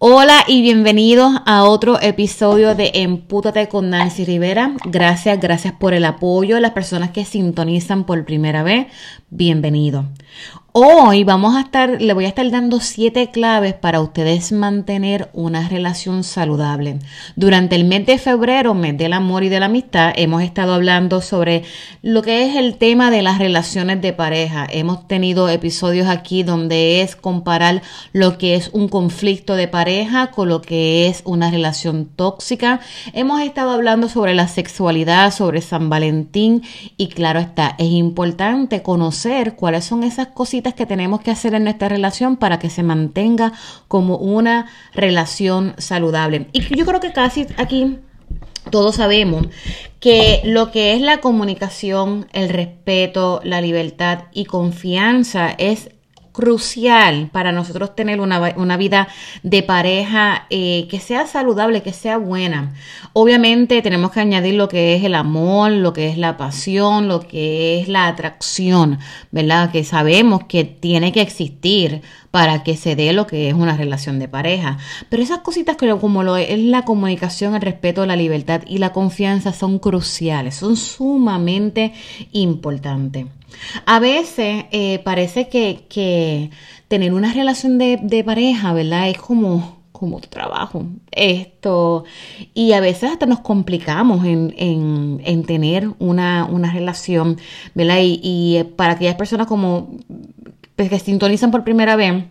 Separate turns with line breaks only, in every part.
Hola y bienvenidos a otro episodio de Empútate con Nancy Rivera. Gracias, gracias por el apoyo. Las personas que sintonizan por primera vez, bienvenido. Hoy vamos a estar, le voy a estar dando siete claves para ustedes mantener una relación saludable. Durante el mes de febrero, mes del amor y de la amistad, hemos estado hablando sobre lo que es el tema de las relaciones de pareja. Hemos tenido episodios aquí donde es comparar lo que es un conflicto de pareja con lo que es una relación tóxica. Hemos estado hablando sobre la sexualidad, sobre San Valentín y claro está, es importante conocer cuáles son esas cositas que tenemos que hacer en nuestra relación para que se mantenga como una relación saludable. Y yo creo que casi aquí todos sabemos que lo que es la comunicación, el respeto, la libertad y confianza es crucial para nosotros tener una, vida de pareja eh, que sea saludable, que sea buena. Obviamente tenemos que añadir lo que es el amor, lo que es la pasión, lo que es la atracción, ¿verdad? Que sabemos que tiene que existir para que se dé lo que es una relación de pareja. Pero esas cositas que como lo es la comunicación, el respeto, la libertad y la confianza son cruciales, son sumamente importantes. A veces eh, parece que, tener una relación de, pareja, ¿verdad? Es como como trabajo, esto, y a veces hasta nos complicamos en, en, tener una, una, relación, ¿verdad? Y, y, para aquellas personas como pues, que sintonizan por primera vez,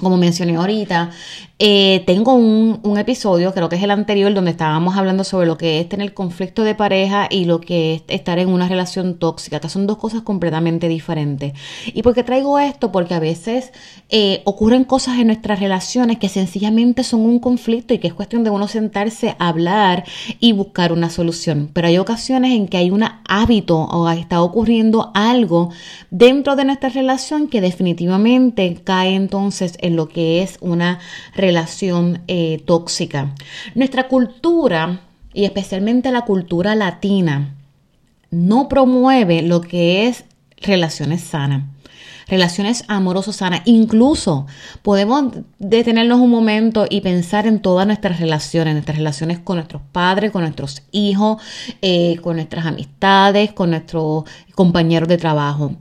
como mencioné ahorita, eh, tengo un, episodio, creo que es el anterior, donde estábamos hablando sobre lo que es tener conflicto de pareja y lo que es estar en una relación tóxica, que son dos cosas completamente diferentes. ¿Y por qué traigo esto? Porque a veces eh, ocurren cosas en nuestras relaciones que sencillamente son un conflicto y que es cuestión de uno sentarse a hablar y buscar una solución. Pero hay ocasiones en que hay un hábito o está ocurriendo algo dentro de nuestra relación que definitivamente cae entonces en lo que es una relación eh, tóxica. Nuestra cultura, y especialmente la cultura latina, no promueve lo que es relaciones sanas relaciones amorosas sanas. Incluso podemos detenernos un momento y pensar en todas nuestras relaciones, nuestras relaciones con nuestros padres, con nuestros hijos, eh, con nuestras amistades, con nuestros compañeros de trabajo.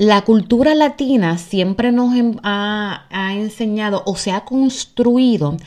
La cultura latina siempre nos ha, enseñado o se ha construido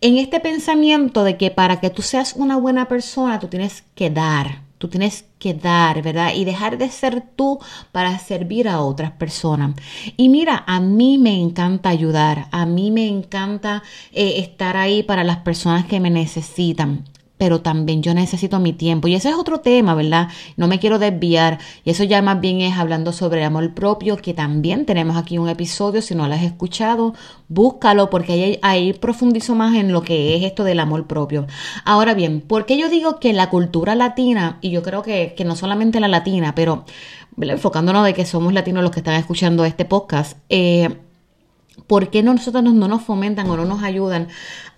en este pensamiento de que para que tú seas una buena persona, tú tienes que dar, tú tienes que dar, ¿verdad? Y dejar de ser tú para servir a otras personas. Y mira, a mí me encanta ayudar, a mí me encanta eh, estar ahí para las personas que me necesitan pero también yo necesito mi tiempo. Y ese es otro tema, ¿verdad? No me quiero desviar. Y eso ya más bien es hablando sobre amor propio, que también tenemos aquí un episodio. Si no lo has escuchado, búscalo, porque ahí, ahí profundizo más en lo que es esto del amor propio. Ahora bien, ¿por qué yo digo que la cultura latina, y yo creo que, no solamente la latina, pero enfocándonos de que somos latinos los que están escuchando este podcast, eh, ¿Por qué nosotros no nos fomentan o no nos ayudan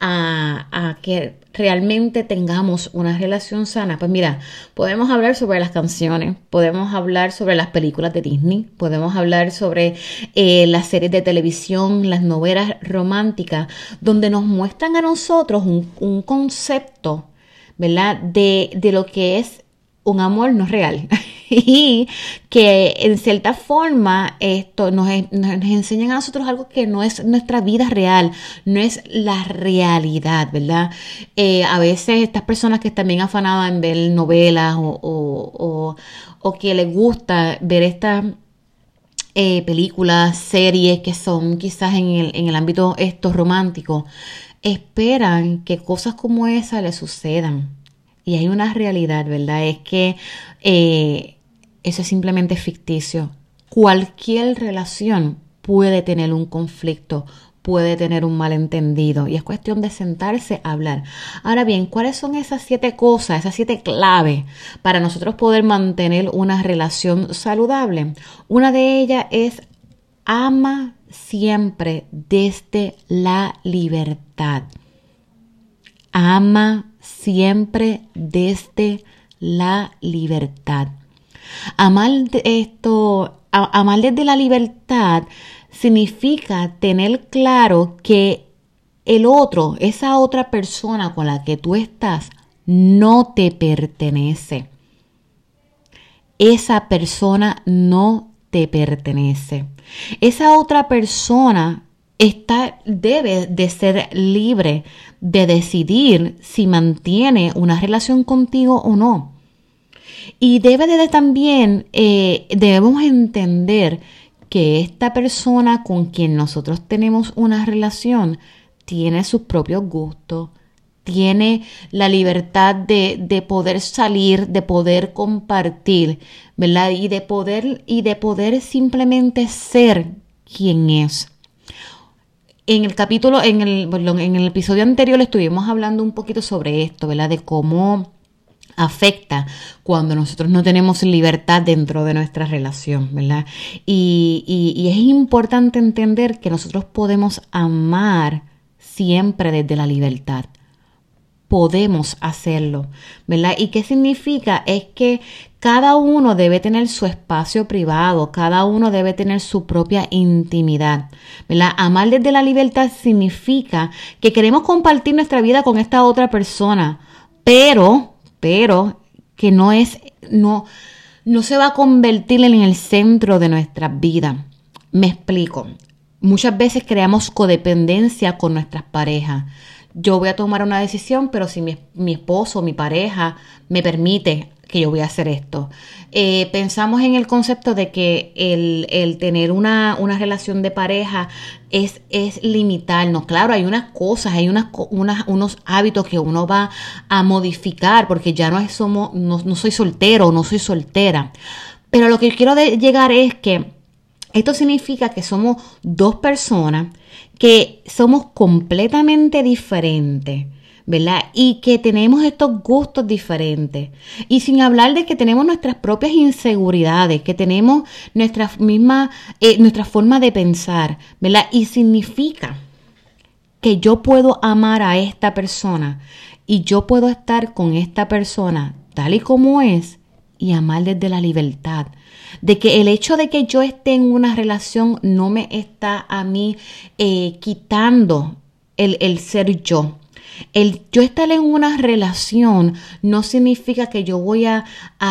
a, que realmente tengamos una relación sana? Pues mira, podemos hablar sobre las canciones, podemos hablar sobre las películas de Disney, podemos hablar sobre eh, las series de televisión, las novelas románticas, donde nos muestran a nosotros un, concepto, ¿verdad? De lo que es un amor no real y que en cierta forma esto nos, nos, enseñan a nosotros algo que no es nuestra vida real, no es la realidad, ¿verdad? Eh, a veces estas personas que bien afanadas en ver novelas o, o, o, que les gusta ver estas eh, películas, series que son quizás en el, en el ámbito esto romántico, esperan que cosas como esa les sucedan y hay una realidad, ¿verdad? Es que eh, eso es simplemente ficticio. Cualquier relación puede tener un conflicto, puede tener un malentendido y es cuestión de sentarse a hablar. Ahora bien, ¿cuáles son esas siete cosas, esas siete claves para nosotros poder mantener una relación saludable? Una de ellas es ama siempre desde la libertad. Ama siempre desde la libertad. Amar esto, amar desde la libertad significa tener claro que el otro, esa otra persona con la que tú estás, no te pertenece. Esa persona no te pertenece. Esa otra persona está, debe de ser libre de decidir si mantiene una relación contigo o no. Y debe de también, eh, debemos entender que esta persona con quien nosotros tenemos una relación tiene sus propios gustos, tiene la libertad de, de, poder salir, de poder compartir, ¿verdad? Y de poder, y de poder simplemente ser quien es. En el capítulo, en el, en el episodio anterior estuvimos hablando un poquito sobre esto, ¿verdad? De cómo afecta cuando nosotros no tenemos libertad dentro de nuestra relación, ¿verdad? Y, es importante entender que nosotros podemos amar siempre desde la libertad. Podemos hacerlo, ¿verdad? ¿Y qué significa? Es que cada uno debe tener su espacio privado, cada uno debe tener su propia intimidad, ¿verdad? Amar desde la libertad significa que queremos compartir nuestra vida con esta otra persona, pero pero que no es, no, no se va a convertir en el centro de nuestra vida. Me explico. Muchas veces creamos codependencia con nuestras parejas. Yo voy a tomar una decisión, pero si mi, mi esposo, mi pareja me permite que yo voy a hacer esto. Eh, pensamos en el concepto de que el, tener una, relación de pareja es, es limitarnos. Claro, hay unas cosas, hay unas, unos hábitos que uno va a modificar porque ya no, somos, no, no soy soltero, no soy soltera. Pero lo que quiero llegar es que esto significa que somos dos personas que somos completamente diferentes ¿verdad? Y que tenemos estos gustos diferentes. Y sin hablar de que tenemos nuestras propias inseguridades, que tenemos nuestra misma, eh, nuestra forma de pensar, ¿verdad? Y significa que yo puedo amar a esta persona y yo puedo estar con esta persona tal y como es y amar desde la libertad. De que el hecho de que yo esté en una relación no me está a mí eh, quitando el, el ser yo. El yo estar en una relación no significa que yo voy a,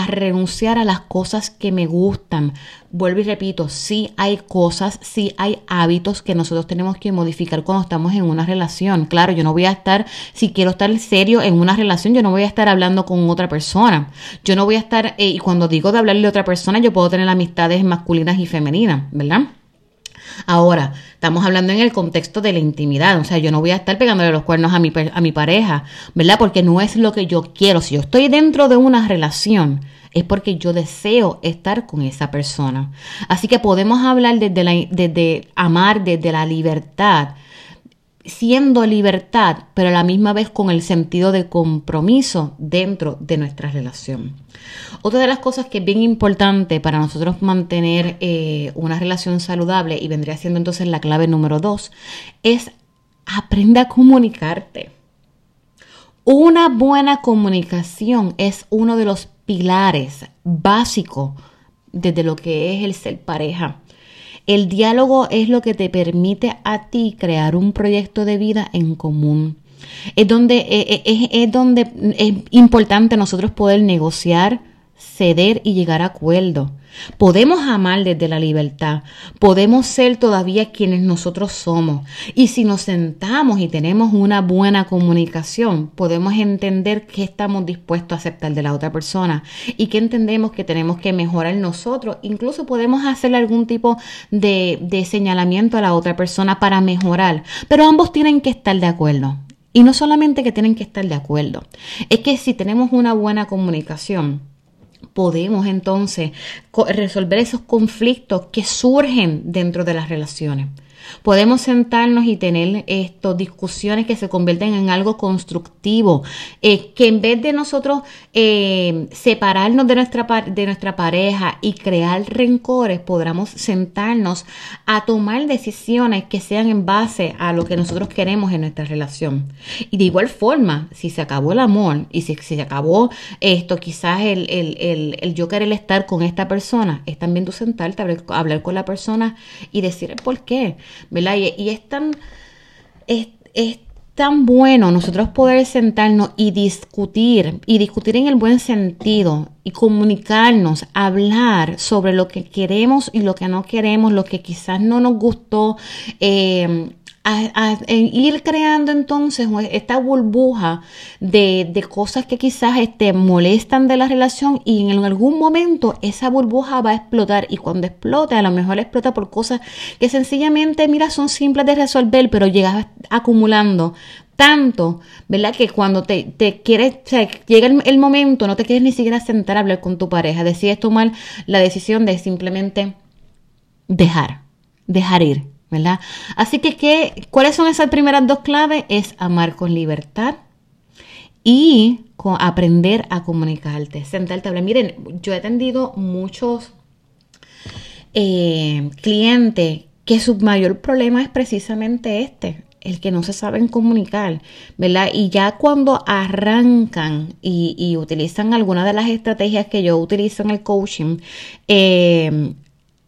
renunciar a las cosas que me gustan. Vuelvo y repito, sí hay cosas, sí hay hábitos que nosotros tenemos que modificar cuando estamos en una relación. Claro, yo no voy a estar, si quiero estar serio en una relación, yo no voy a estar hablando con otra persona. Yo no voy a estar, eh, y cuando digo de hablarle a otra persona, yo puedo tener amistades masculinas y femeninas, ¿verdad? Ahora, estamos hablando en el contexto de la intimidad, o sea, yo no voy a estar pegándole los cuernos a mi, a mi pareja, ¿verdad? Porque no es lo que yo quiero. Si yo estoy dentro de una relación, es porque yo deseo estar con esa persona. Así que podemos hablar desde, la, desde amar desde la libertad, siendo libertad, pero a la misma vez con el sentido de compromiso dentro de nuestra relación. Otra de las cosas que es bien importante para nosotros mantener eh, una relación saludable, y vendría siendo entonces la clave número dos, es aprende a comunicarte. Una buena comunicación es uno de los pilares básicos desde lo que es el ser pareja. El diálogo es lo que te permite a ti crear un proyecto de vida en común. Es donde, eh, eh, es, donde es importante nosotros poder negociar, ceder y llegar a acuerdo. Podemos amar desde la libertad, podemos ser todavía quienes nosotros somos. Y si nos sentamos y tenemos una buena comunicación, podemos entender qué estamos dispuestos a aceptar de la otra persona y que entendemos que tenemos que mejorar nosotros. Incluso podemos hacer algún tipo de, de señalamiento a la otra persona para mejorar, pero ambos tienen que estar de acuerdo. Y no solamente que tienen que estar de acuerdo, es que si tenemos una buena comunicación, podemos entonces resolver esos conflictos que surgen dentro de las relaciones. Podemos sentarnos y tener estos discusiones que se convierten en algo constructivo, eh, que en vez de nosotros eh, separarnos de nuestra, de nuestra pareja y crear rencores, podamos sentarnos a tomar decisiones que sean en base a lo que nosotros queremos en nuestra relación. Y de igual forma, si se acabó el amor y si, se acabó esto, quizás el, el, el, yo querer estar con esta persona, es también tú sentarte, hablar, hablar con la persona y decir por qué. ¿Verdad? Y, es tan... Es, es tan bueno nosotros poder sentarnos y discutir, y discutir en el buen sentido, y comunicarnos, hablar sobre lo que queremos y lo que no queremos, lo que quizás no nos gustó, eh, a, ir creando entonces esta burbuja de, de cosas que quizás te este, molestan de la relación y en algún momento esa burbuja va a explotar y cuando explote a lo mejor explota por cosas que sencillamente, mira, son simples de resolver, pero llegas acumulando tanto, ¿verdad? Que cuando te, te quieres, o sea, llega el, el, momento, no te quieres ni siquiera sentar a hablar con tu pareja, decides tomar la decisión de simplemente dejar, dejar ir. ¿Verdad? Así que, ¿qué, ¿cuáles son esas primeras dos claves? Es amar con libertad y con aprender a comunicarte, sentarte a hablar. Miren, yo he atendido muchos eh, clientes que su mayor problema es precisamente este, el que no se saben comunicar, ¿verdad? Y ya cuando arrancan y, utilizan alguna de las estrategias que yo utilizo en el coaching, eh,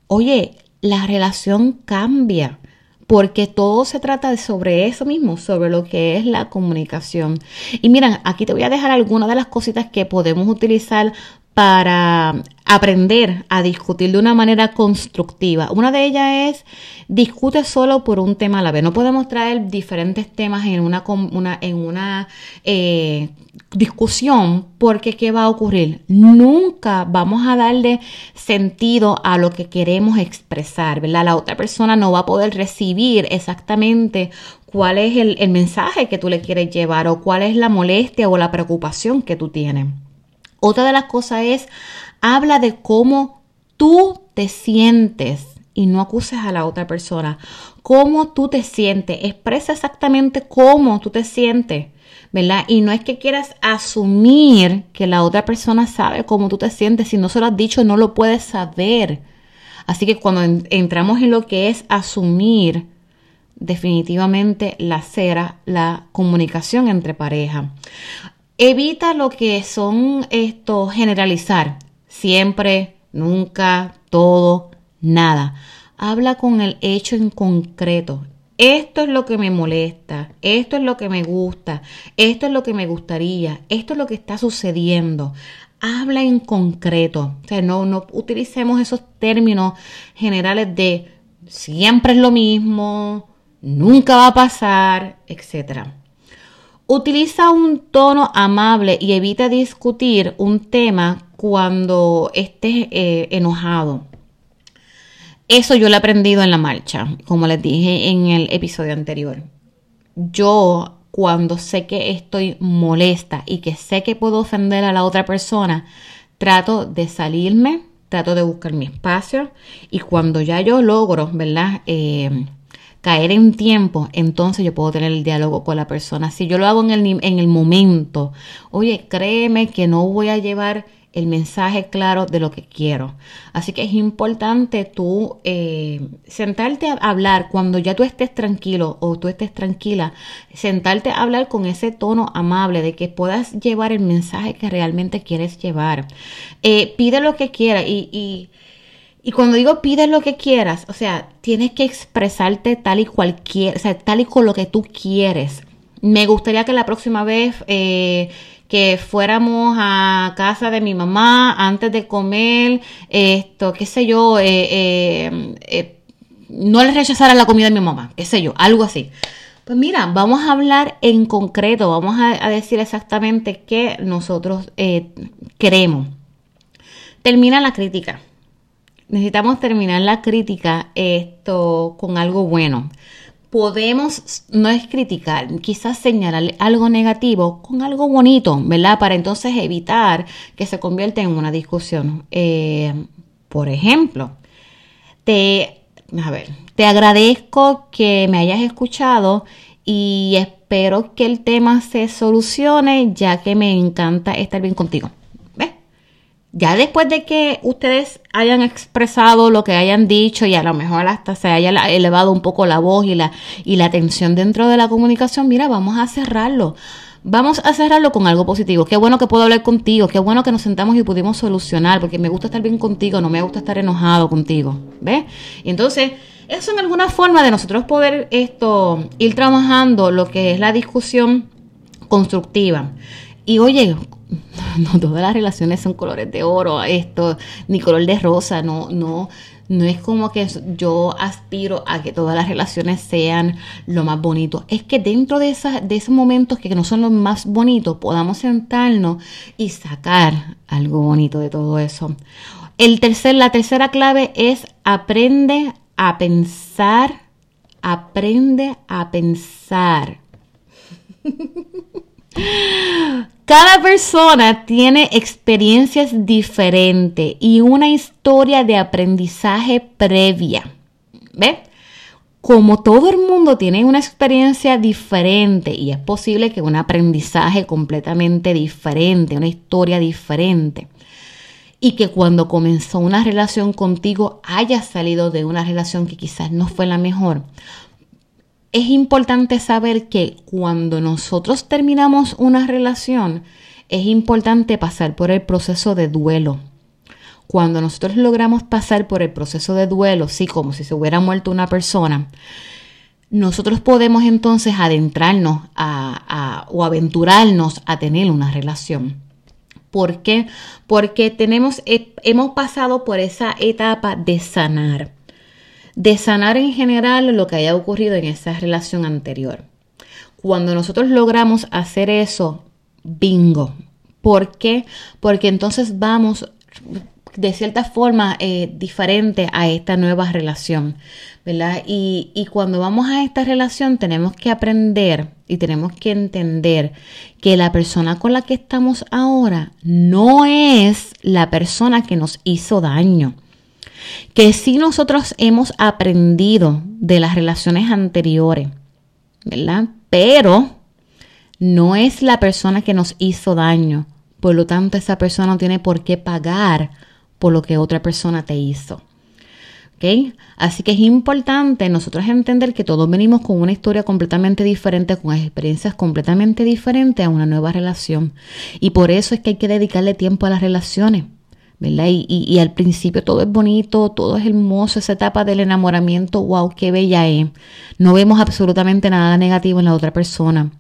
oye, la relación cambia. Porque todo se trata sobre eso mismo, sobre lo que es la comunicación. Y miren, aquí te voy a dejar algunas de las cositas que podemos utilizar para aprender a discutir de una manera constructiva. Una de ellas es discute solo por un tema a la vez. No podemos traer diferentes temas en una, eh, discusión porque ¿qué va a ocurrir? Nunca vamos a darle sentido a lo que queremos expresar, ¿verdad? La otra persona no va a poder recibir exactamente cuál es el, el mensaje que tú le quieres llevar o cuál es la molestia o la preocupación que tú tienes. Otra de las cosas es, habla de cómo tú te sientes y no acuses a la otra persona. Cómo tú te sientes. Expresa exactamente cómo tú te sientes. ¿verdad? Y no es que quieras asumir que la otra persona sabe cómo tú te sientes. Si no se lo has dicho, no lo puedes saber. Así que cuando entramos en lo que es asumir, definitivamente la cera, la comunicación entre pareja. Evita lo que son esto generalizar. Siempre, nunca, todo, nada. Habla con el hecho en concreto. Esto es lo que me molesta, esto es lo que me gusta, esto es lo que me gustaría, esto es lo que está sucediendo. Habla en concreto. O sea, no, no utilicemos esos términos generales de siempre es lo mismo, nunca va a pasar, etcétera. Utiliza un tono amable y evita discutir un tema cuando estés eh, enojado. Eso yo lo he aprendido en la marcha, como les dije en el episodio anterior. Yo cuando sé que estoy molesta y que sé que puedo ofender a la otra persona, trato de salirme, trato de buscar mi espacio y cuando ya yo logro, ¿verdad? Eh, caer en tiempo, entonces yo puedo tener el diálogo con la persona. Si yo lo hago en el, en el momento, oye, créeme que no voy a llevar el mensaje claro de lo que quiero. Así que es importante tú eh, sentarte a hablar cuando ya tú estés tranquilo o tú estés tranquila, sentarte a hablar con ese tono amable de que puedas llevar el mensaje que realmente quieres llevar. Eh, pide lo que quieras y y cuando digo pides lo que quieras, o sea, tienes que expresarte tal y cualquier, o sea, tal y con lo que tú quieres. Me gustaría que la próxima vez eh, que fuéramos a casa de mi mamá antes de comer, esto, qué sé yo, eh, eh, no le rechazara la comida de mi mamá, qué sé yo, algo así. Pues mira, vamos a hablar en concreto, vamos a, a decir exactamente qué nosotros queremos. Termina la crítica necesitamos terminar la crítica esto con algo bueno. Podemos, no es criticar, quizás señalar algo negativo con algo bonito, ¿verdad? Para entonces evitar que se convierta en una discusión. Eh, por ejemplo, te, a ver, te agradezco que me hayas escuchado y espero que el tema se solucione ya que me encanta estar bien contigo. Ya después de que ustedes hayan expresado lo que hayan dicho y a lo mejor hasta se haya elevado un poco la voz y la, y la tensión dentro de la comunicación, mira, vamos a cerrarlo. Vamos a cerrarlo con algo positivo. Qué bueno que puedo hablar contigo. Qué bueno que nos sentamos y pudimos solucionar. Porque me gusta estar bien contigo. No me gusta estar enojado contigo. ¿Ves? Y entonces Eso en alguna forma de nosotros poder esto ir trabajando lo que es la discusión constructiva. Y oye, no todas las relaciones son colores de oro, esto, ni color de rosa, no, no, no es como que yo aspiro a que todas las relaciones sean lo más bonito. Es que dentro de, esas, de esos momentos que no son los más bonitos, podamos sentarnos y sacar algo bonito de todo eso. El tercer, la tercera clave es aprende a pensar, aprende a pensar. Cada persona tiene experiencias diferentes y una historia de aprendizaje previa. ¿Ve? Como todo el mundo tiene una experiencia diferente y es posible que un aprendizaje completamente diferente, una historia diferente, y que cuando comenzó una relación contigo haya salido de una relación que quizás no fue la mejor, es importante saber que cuando nosotros terminamos una relación, es importante pasar por el proceso de duelo. Cuando nosotros logramos pasar por el proceso de duelo, sí, como si se hubiera muerto una persona, nosotros podemos entonces adentrarnos a, o aventurarnos a tener una relación. ¿Por qué? Porque tenemos, hemos pasado por esa etapa de sanar de sanar en general lo que haya ocurrido en esa relación anterior. Cuando nosotros logramos hacer eso, bingo. ¿Por qué? Porque entonces vamos de cierta forma eh, diferente a esta nueva relación, ¿verdad? Y, y cuando vamos a esta relación tenemos que aprender y tenemos que entender que la persona con la que estamos ahora no es la persona que nos hizo daño que si nosotros hemos aprendido de las relaciones anteriores, ¿verdad? Pero no es la persona que nos hizo daño. Por lo tanto, esa persona no tiene por qué pagar por lo que otra persona te hizo. ¿Okay? Así que es importante nosotros entender que todos venimos con una historia completamente diferente, con experiencias completamente diferentes a una nueva relación. Y por eso es que hay que dedicarle tiempo a las relaciones. ¿Verdad? Y, al principio todo es bonito, todo es hermoso, esa etapa del enamoramiento, wow, qué bella es. No vemos absolutamente nada negativo en la otra persona.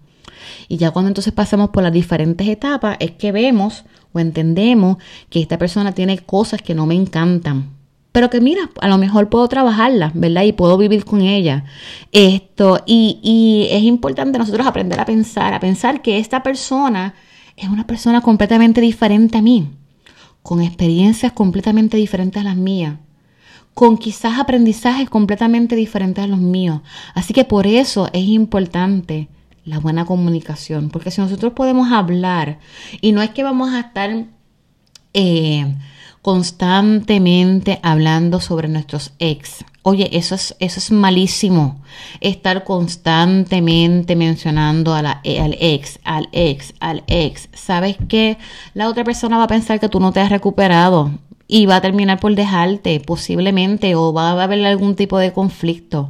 Y ya cuando entonces pasamos por las diferentes etapas, es que vemos o entendemos que esta persona tiene cosas que no me encantan. Pero que mira, a lo mejor puedo trabajarlas, ¿verdad? Y puedo vivir con ella. Esto, y, y es importante nosotros aprender a pensar, a pensar que esta persona es una persona completamente diferente a mí con experiencias completamente diferentes a las mías, con quizás aprendizajes completamente diferentes a los míos. Así que por eso es importante la buena comunicación, porque si nosotros podemos hablar, y no es que vamos a estar eh, constantemente hablando sobre nuestros ex, Oye, eso es, eso es malísimo. Estar constantemente mencionando a la, al ex, al ex, al ex. ¿Sabes qué? La otra persona va a pensar que tú no te has recuperado y va a terminar por dejarte, posiblemente, o va a haber algún tipo de conflicto.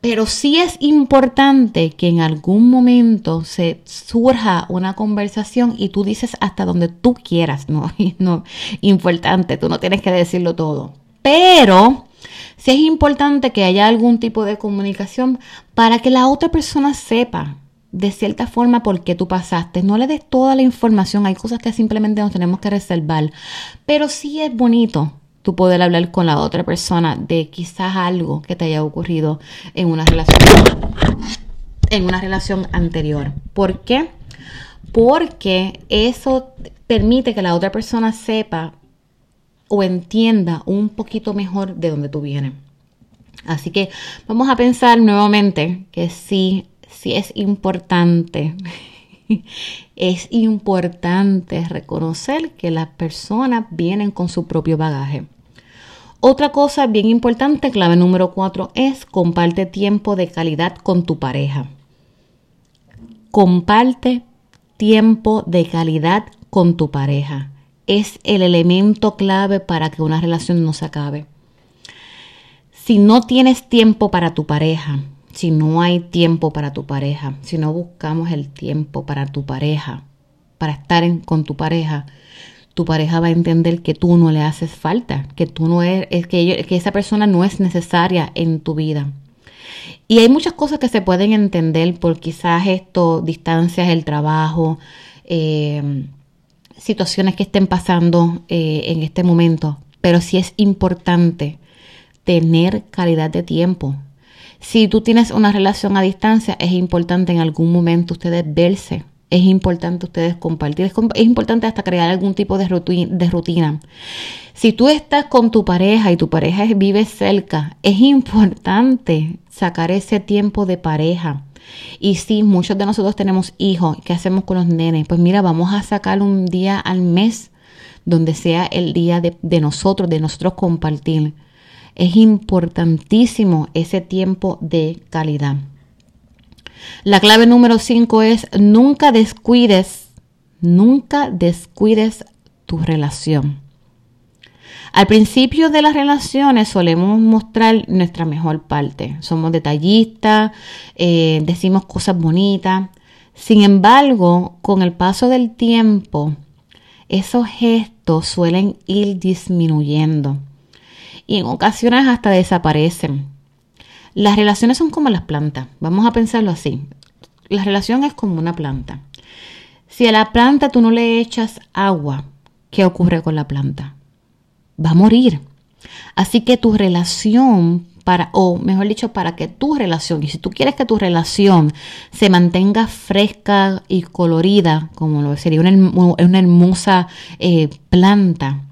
Pero sí es importante que en algún momento se surja una conversación y tú dices hasta donde tú quieras, ¿no? no importante, tú no tienes que decirlo todo. Pero si es importante que haya algún tipo de comunicación para que la otra persona sepa de cierta forma por qué tú pasaste. No le des toda la información, hay cosas que simplemente nos tenemos que reservar, pero sí es bonito tú poder hablar con la otra persona de quizás algo que te haya ocurrido en una relación en una relación anterior. ¿Por qué? Porque eso permite que la otra persona sepa o entienda un poquito mejor de dónde tú vienes. Así que vamos a pensar nuevamente que sí, sí es importante, es importante reconocer que las personas vienen con su propio bagaje. Otra cosa bien importante, clave número cuatro, es comparte tiempo de calidad con tu pareja. Comparte tiempo de calidad con tu pareja es el elemento clave para que una relación no se acabe. Si no tienes tiempo para tu pareja, si no hay tiempo para tu pareja, si no buscamos el tiempo para tu pareja, para estar con tu pareja, tu pareja va a entender que tú no le haces falta, que tú no eres, que, que esa persona no es necesaria en tu vida. Y hay muchas cosas que se pueden entender por quizás esto, distancias, el trabajo, eh, situaciones que estén pasando eh, en este momento, pero sí es importante tener calidad de tiempo. Si tú tienes una relación a distancia, es importante en algún momento ustedes verse, es importante ustedes compartir, es, importante hasta crear algún tipo de rutina, Si tú estás con tu pareja y tu pareja vive cerca, es importante sacar ese tiempo de pareja. Y si muchos de nosotros tenemos hijos, ¿qué hacemos con los nenes? Pues mira, vamos a sacar un día al mes donde sea el día de, de nosotros, de nosotros compartir. Es importantísimo ese tiempo de calidad. La clave número 5 es nunca descuides, nunca descuides tu relación. Al principio de las relaciones solemos mostrar nuestra mejor parte. Somos detallistas, eh, decimos cosas bonitas. Sin embargo, con el paso del tiempo, esos gestos suelen ir disminuyendo y en ocasiones hasta desaparecen. Las relaciones son como las plantas. Vamos a pensarlo así. La relación es como una planta. Si a la planta tú no le echas agua, ¿qué ocurre con la planta? Va a morir. Así que tu relación para, o mejor dicho, para que tu relación, y si tú quieres que tu relación se mantenga fresca y colorida, como lo sería una, una hermosa eh, planta,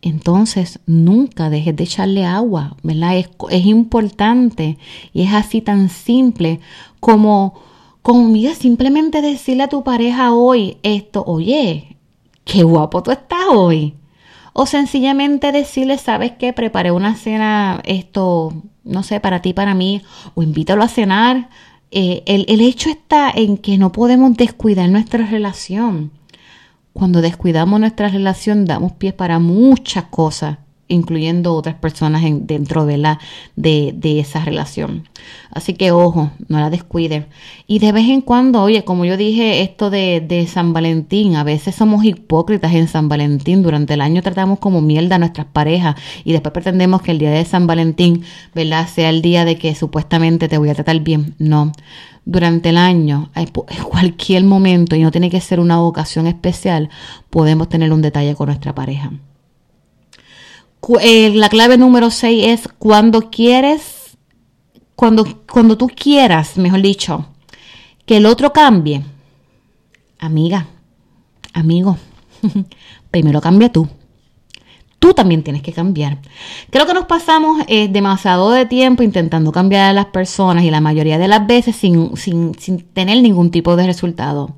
entonces nunca dejes de echarle agua, ¿verdad? Es, es, importante y es así tan simple como, como, mira, simplemente decirle a tu pareja hoy esto, oye, qué guapo tú estás hoy. O sencillamente decirle, sabes qué, preparé una cena, esto, no sé, para ti, para mí, o invítalo a cenar. Eh, el, el hecho está en que no podemos descuidar nuestra relación. Cuando descuidamos nuestra relación, damos pie para muchas cosas, incluyendo otras personas dentro de, la, de, esa relación. Así que ojo, no la descuide. Y de vez en cuando, oye, como yo dije, esto de, de, San Valentín, a veces somos hipócritas en San Valentín. Durante el año tratamos como mierda a nuestras parejas y después pretendemos que el día de San Valentín, ¿verdad?, sea el día de que supuestamente te voy a tratar bien. No durante el año, en cualquier momento, y no tiene que ser una ocasión especial, podemos tener un detalle con nuestra pareja. Eh, la clave número 6 es cuando quieres, cuando, cuando tú quieras, mejor dicho, que el otro cambie, amiga, amigo, primero cambia tú tú también tienes que cambiar. Creo que nos pasamos eh, demasiado de tiempo intentando cambiar a las personas y la mayoría de las veces sin, sin, tener ningún tipo de resultado.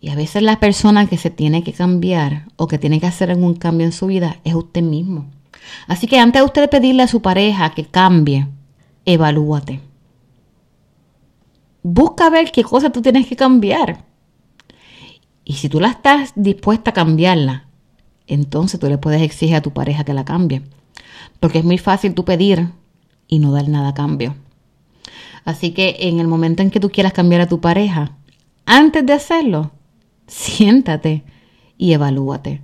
Y a veces la persona que se tiene que cambiar o que tiene que hacer algún cambio en su vida es usted mismo. Así que antes de usted pedirle a su pareja que cambie, evalúate. Busca ver qué cosa tú tienes que cambiar. Y si tú la estás dispuesta a cambiarla, entonces tú le puedes exigir a tu pareja que la cambie. Porque es muy fácil tú pedir y no dar nada a cambio. Así que en el momento en que tú quieras cambiar a tu pareja, antes de hacerlo, siéntate y evalúate.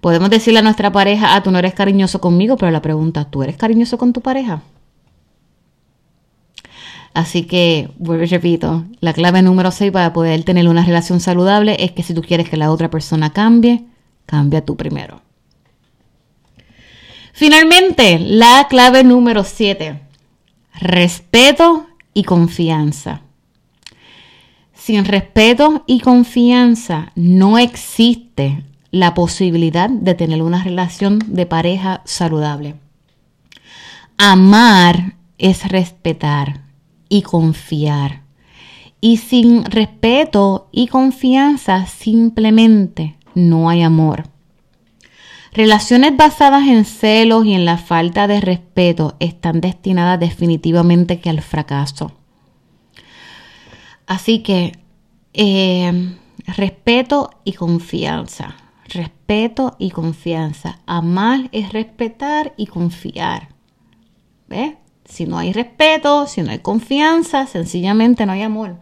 Podemos decirle a nuestra pareja, ah, tú no eres cariñoso conmigo, pero la pregunta, ¿tú eres cariñoso con tu pareja? Así que, vuelvo repito, la clave número 6 para poder tener una relación saludable es que si tú quieres que la otra persona cambie, Cambia tú primero. Finalmente, la clave número 7. Respeto y confianza. Sin respeto y confianza no existe la posibilidad de tener una relación de pareja saludable. Amar es respetar y confiar. Y sin respeto y confianza simplemente no hay amor. Relaciones basadas en celos y en la falta de respeto están destinadas definitivamente que al fracaso. Así que eh, respeto y confianza. Respeto y confianza. Amar es respetar y confiar. ¿Ves? Si no hay respeto, si no hay confianza, sencillamente no hay amor.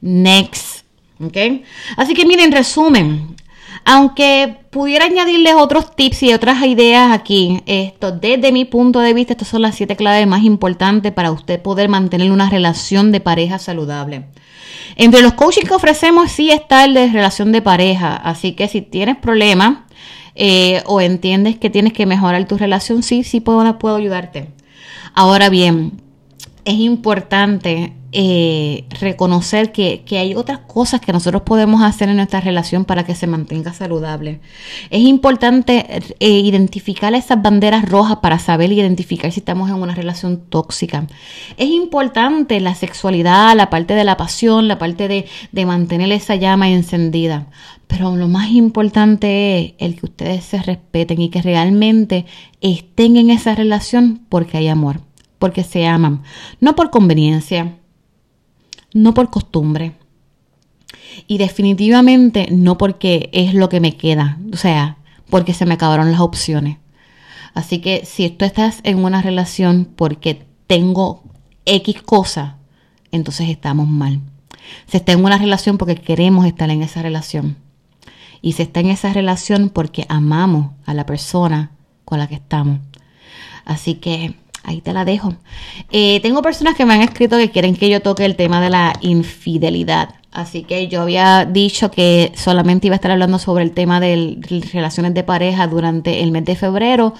Next. ¿Ok? Así que miren, resumen, Aunque pudiera añadirles otros tips y otras ideas aquí, esto desde mi punto de vista, estas son las siete claves más importantes para usted poder mantener una relación de pareja saludable. Entre los coaching que ofrecemos sí está el de relación de pareja, así que si tienes problemas eh, o entiendes que tienes que mejorar tu relación, sí, sí puedo, puedo ayudarte. Ahora bien, es importante eh, reconocer que, hay otras cosas que nosotros podemos hacer en nuestra relación para que se mantenga saludable. Es importante eh, identificar esas banderas rojas para saber identificar si estamos en una relación tóxica. Es importante la sexualidad, la parte de la pasión, la parte de, de mantener esa llama encendida. Pero lo más importante es el que ustedes se respeten y que realmente estén en esa relación porque hay amor, porque se aman, no por conveniencia no por costumbre. Y definitivamente no porque es lo que me queda, o sea, porque se me acabaron las opciones. Así que si tú estás en una relación porque tengo X cosa, entonces estamos mal. Se está en una relación porque queremos estar en esa relación. Y se está en esa relación porque amamos a la persona con la que estamos. Así que ahí te la dejo. Eh, tengo personas que me han escrito que quieren que yo toque el tema de la infidelidad. Así que yo había dicho que solamente iba a estar hablando sobre el tema de relaciones de pareja durante el mes de febrero.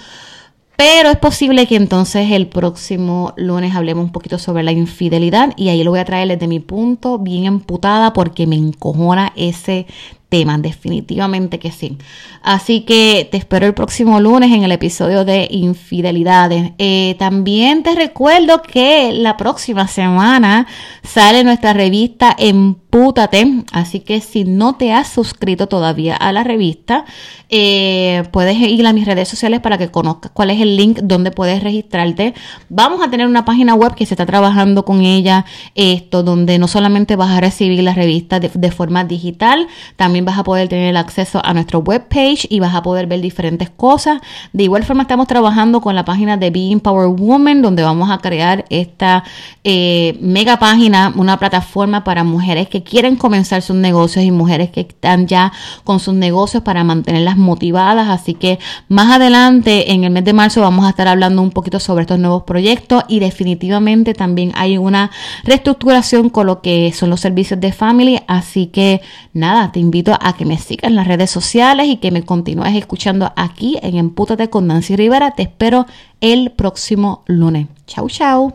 Pero es posible que entonces el próximo lunes hablemos un poquito sobre la infidelidad y ahí lo voy a traer desde mi punto bien emputada porque me encojona ese tema, definitivamente que sí. Así que te espero el próximo lunes en el episodio de Infidelidades. Eh, también te recuerdo que la próxima semana sale nuestra revista Así que si no te has suscrito todavía a la revista, eh, puedes ir a mis redes sociales para que conozcas cuál es el link donde puedes registrarte. Vamos a tener una página web que se está trabajando con ella, esto, donde no solamente vas a recibir la revista de, forma digital, también vas a poder tener acceso a nuestro webpage y vas a poder ver diferentes cosas. De igual forma estamos trabajando con la página de Being Power Woman, donde vamos a crear esta eh, mega página, una plataforma para mujeres quieren comenzar sus negocios y mujeres que están ya con sus negocios para mantenerlas motivadas. Así que más adelante, en el mes de marzo, vamos a estar hablando un poquito sobre estos nuevos proyectos y definitivamente también hay una reestructuración con lo que son los servicios de family. Así que nada, te invito a que me sigas en las redes sociales y que me continúes escuchando aquí en Empútate con Nancy Rivera. Te espero el próximo lunes. Chau, chau.